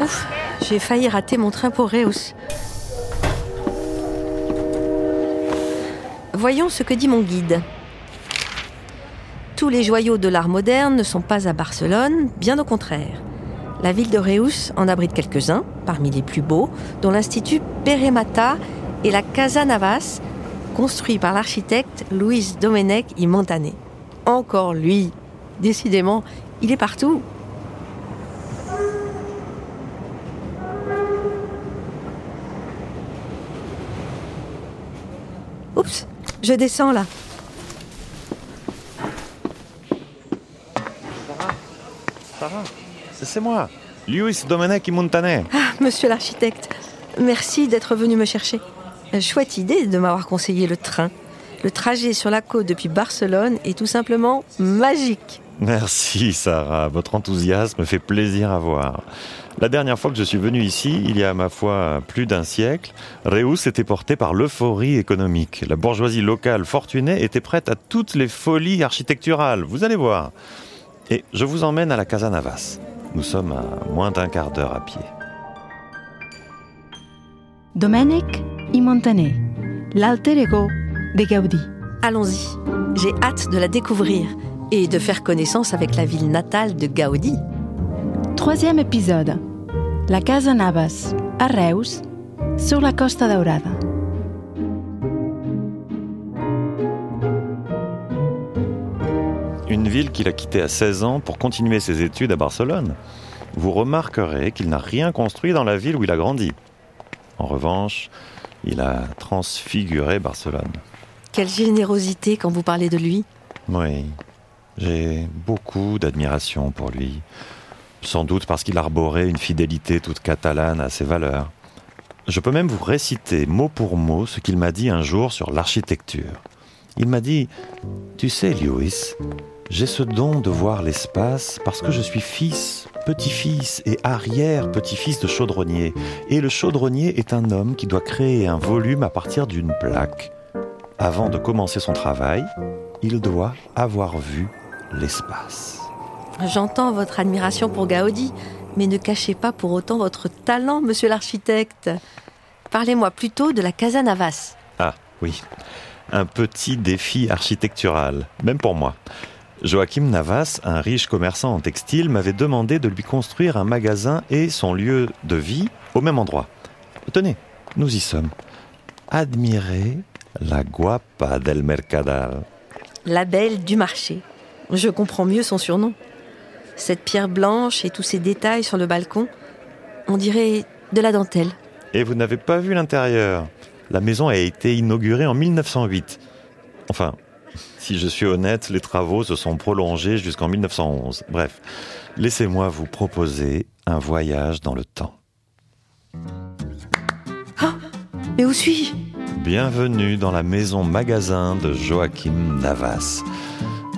Ouf, j'ai failli rater mon train pour Reus. Voyons ce que dit mon guide. Tous les joyaux de l'art moderne ne sont pas à Barcelone, bien au contraire. La ville de Reus en abrite quelques-uns, parmi les plus beaux, dont l'Institut Peremata et la Casa Navas, construit par l'architecte Luis Domenech y Montané. Encore lui. Décidément, il est partout. Je descends là. Sarah, c'est moi, Luis Domenech Montané. Ah, monsieur l'architecte, merci d'être venu me chercher. Chouette idée de m'avoir conseillé le train. Le trajet sur la côte depuis Barcelone est tout simplement magique. Merci Sarah, votre enthousiasme fait plaisir à voir. La dernière fois que je suis venu ici, il y a ma foi plus d'un siècle, Reus était porté par l'euphorie économique. La bourgeoisie locale fortunée était prête à toutes les folies architecturales, vous allez voir. Et je vous emmène à la Casa Navas. Nous sommes à moins d'un quart d'heure à pied. Domènec y Montaner, l'alter ego de Gaudí. Allons-y, j'ai hâte de la découvrir et de faire connaissance avec la ville natale de Gaudi. Troisième épisode. La Casa Navas, à Reus, sur la Costa Daurada. Une ville qu'il a quittée à 16 ans pour continuer ses études à Barcelone. Vous remarquerez qu'il n'a rien construit dans la ville où il a grandi. En revanche, il a transfiguré Barcelone. Quelle générosité quand vous parlez de lui. Oui, j'ai beaucoup d'admiration pour lui. Sans doute parce qu'il arborait une fidélité toute catalane à ses valeurs. Je peux même vous réciter mot pour mot ce qu'il m'a dit un jour sur l'architecture. Il m'a dit Tu sais, Lewis, j'ai ce don de voir l'espace parce que je suis fils, petit-fils et arrière-petit-fils de chaudronnier. Et le chaudronnier est un homme qui doit créer un volume à partir d'une plaque. Avant de commencer son travail, il doit avoir vu l'espace. J'entends votre admiration pour Gaudi, mais ne cachez pas pour autant votre talent, monsieur l'architecte. Parlez-moi plutôt de la Casa Navas. Ah, oui. Un petit défi architectural, même pour moi. Joachim Navas, un riche commerçant en textile, m'avait demandé de lui construire un magasin et son lieu de vie au même endroit. Tenez, nous y sommes. Admirez la guapa del mercadal. La belle du marché. Je comprends mieux son surnom. Cette pierre blanche et tous ces détails sur le balcon, on dirait de la dentelle. Et vous n'avez pas vu l'intérieur. La maison a été inaugurée en 1908. Enfin, si je suis honnête, les travaux se sont prolongés jusqu'en 1911. Bref, laissez-moi vous proposer un voyage dans le temps. Ah Mais où suis-je? Bienvenue dans la maison magasin de Joachim Navas.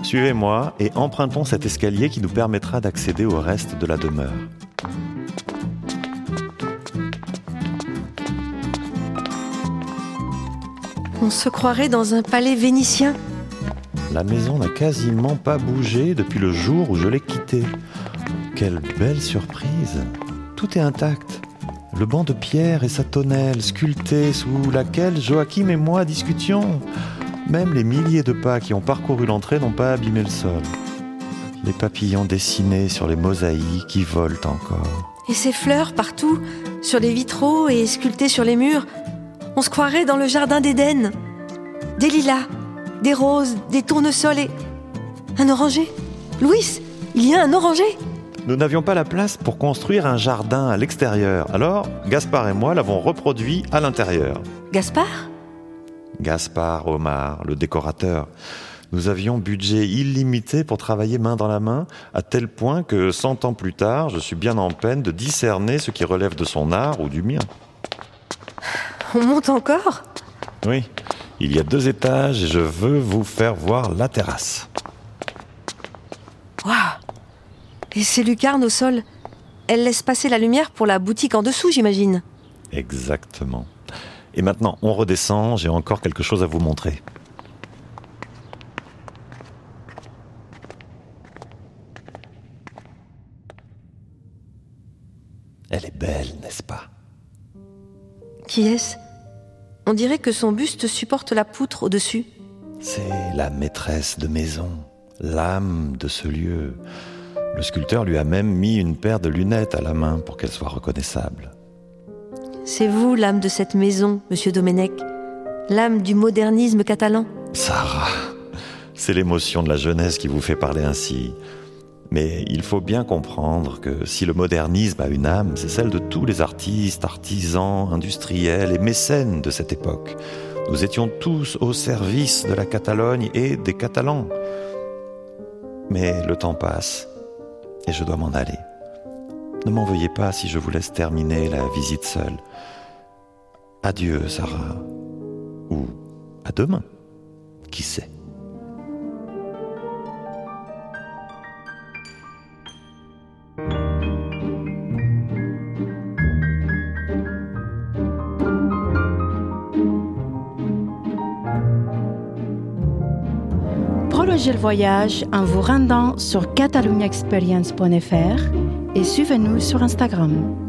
Suivez-moi et empruntons cet escalier qui nous permettra d'accéder au reste de la demeure. On se croirait dans un palais vénitien. La maison n'a quasiment pas bougé depuis le jour où je l'ai quittée. Quelle belle surprise Tout est intact. Le banc de pierre et sa tonnelle sculptée sous laquelle Joachim et moi discutions. Même les milliers de pas qui ont parcouru l'entrée n'ont pas abîmé le sol. Les papillons dessinés sur les mosaïques qui volent encore. Et ces fleurs partout, sur les vitraux et sculptées sur les murs. On se croirait dans le jardin d'Éden. Des lilas, des roses, des tournesols et. Un oranger Louis, il y a un oranger Nous n'avions pas la place pour construire un jardin à l'extérieur, alors Gaspard et moi l'avons reproduit à l'intérieur. Gaspard? Gaspard Omar, le décorateur. Nous avions budget illimité pour travailler main dans la main, à tel point que cent ans plus tard, je suis bien en peine de discerner ce qui relève de son art ou du mien. On monte encore? Oui, il y a deux étages et je veux vous faire voir la terrasse. Waouh Et ces lucarnes au sol, elles laissent passer la lumière pour la boutique en dessous, j'imagine? Exactement. Et maintenant, on redescend, j'ai encore quelque chose à vous montrer. Elle est belle, n'est-ce pas? Qui est-ce? On dirait que son buste supporte la poutre au-dessus. C'est la maîtresse de maison, l'âme de ce lieu. Le sculpteur lui a même mis une paire de lunettes à la main pour qu'elle soit reconnaissable. C'est vous l'âme de cette maison, monsieur Domenech, l'âme du modernisme catalan. Sarah, c'est l'émotion de la jeunesse qui vous fait parler ainsi. Mais il faut bien comprendre que si le modernisme a une âme, c'est celle de tous les artistes, artisans, industriels et mécènes de cette époque. Nous étions tous au service de la Catalogne et des Catalans. Mais le temps passe et je dois m'en aller. Ne m'en veuillez pas si je vous laisse terminer la visite seule. Adieu, Sarah. Ou à demain. Qui sait? Prolongez le voyage en vous rendant sur catalunyexperience.fr et suivez-nous sur Instagram.